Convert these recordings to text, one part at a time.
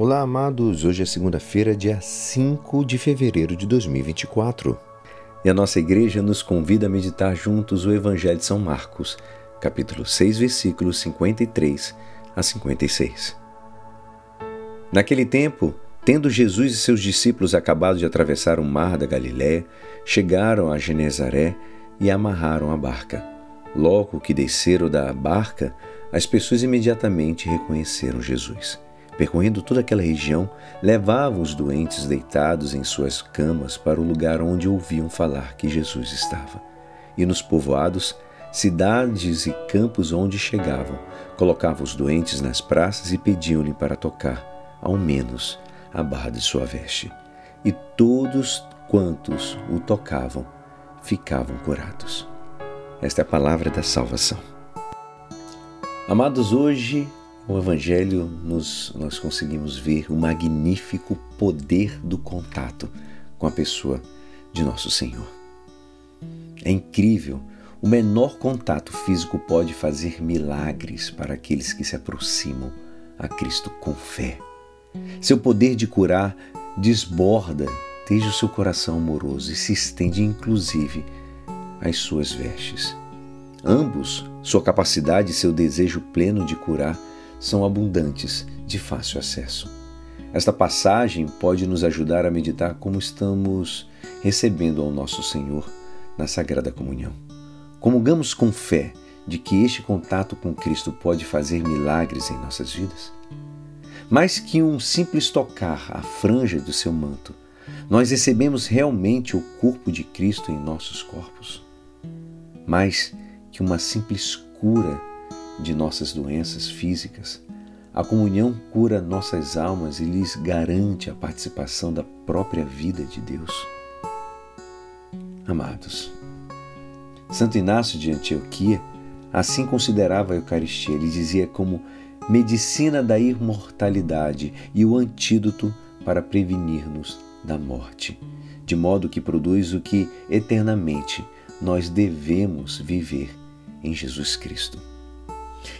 Olá, amados. Hoje é segunda-feira, dia 5 de fevereiro de 2024. E a nossa igreja nos convida a meditar juntos o Evangelho de São Marcos, capítulo 6, versículos 53 a 56. Naquele tempo, tendo Jesus e seus discípulos acabado de atravessar o mar da Galiléia, chegaram a Genezaré e amarraram a barca. Logo que desceram da barca, as pessoas imediatamente reconheceram Jesus percorrendo toda aquela região, levavam os doentes deitados em suas camas para o lugar onde ouviam falar que Jesus estava. E nos povoados, cidades e campos onde chegavam, colocavam os doentes nas praças e pediam-lhe para tocar, ao menos, a barra de sua veste. E todos quantos o tocavam ficavam curados. Esta é a palavra da salvação. Amados, hoje no Evangelho, nos, nós conseguimos ver o magnífico poder do contato com a pessoa de nosso Senhor. É incrível, o menor contato físico pode fazer milagres para aqueles que se aproximam a Cristo com fé. Seu poder de curar desborda desde o seu coração amoroso e se estende inclusive às suas vestes. Ambos, sua capacidade e seu desejo pleno de curar, são abundantes, de fácil acesso. Esta passagem pode nos ajudar a meditar como estamos recebendo ao nosso Senhor na Sagrada Comunhão. Comungamos com fé de que este contato com Cristo pode fazer milagres em nossas vidas. Mais que um simples tocar a franja do seu manto, nós recebemos realmente o corpo de Cristo em nossos corpos. Mais que uma simples cura de nossas doenças físicas. A comunhão cura nossas almas e lhes garante a participação da própria vida de Deus. Amados, Santo Inácio de Antioquia assim considerava a Eucaristia. Ele dizia como medicina da imortalidade e o antídoto para prevenir-nos da morte, de modo que produz o que eternamente nós devemos viver em Jesus Cristo.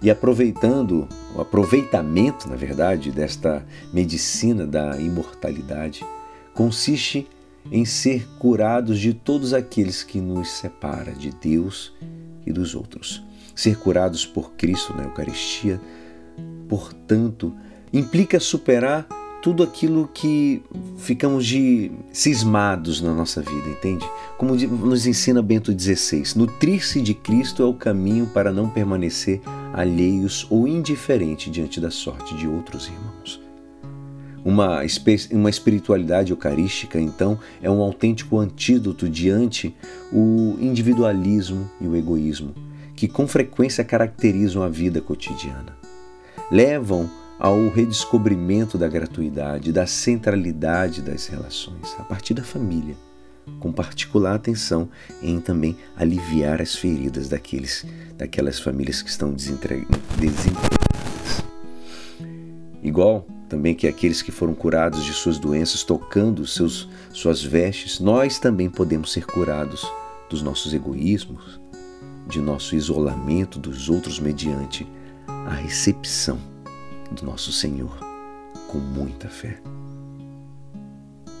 E aproveitando, o aproveitamento, na verdade, desta medicina da imortalidade, consiste em ser curados de todos aqueles que nos separa de Deus e dos outros. Ser curados por Cristo na Eucaristia, portanto, implica superar tudo aquilo que ficamos de cismados na nossa vida, entende? Como nos ensina Bento XVI, nutrir-se de Cristo é o caminho para não permanecer alheios ou indiferente diante da sorte de outros irmãos. Uma, uma espiritualidade eucarística, então, é um autêntico antídoto diante o individualismo e o egoísmo, que com frequência caracterizam a vida cotidiana. Levam ao redescobrimento da gratuidade, da centralidade das relações, a partir da família, com particular atenção em também aliviar as feridas daqueles, daquelas famílias que estão desempregadas. Igual também que aqueles que foram curados de suas doenças tocando seus, suas vestes, nós também podemos ser curados dos nossos egoísmos, de nosso isolamento dos outros mediante a recepção do nosso Senhor com muita fé.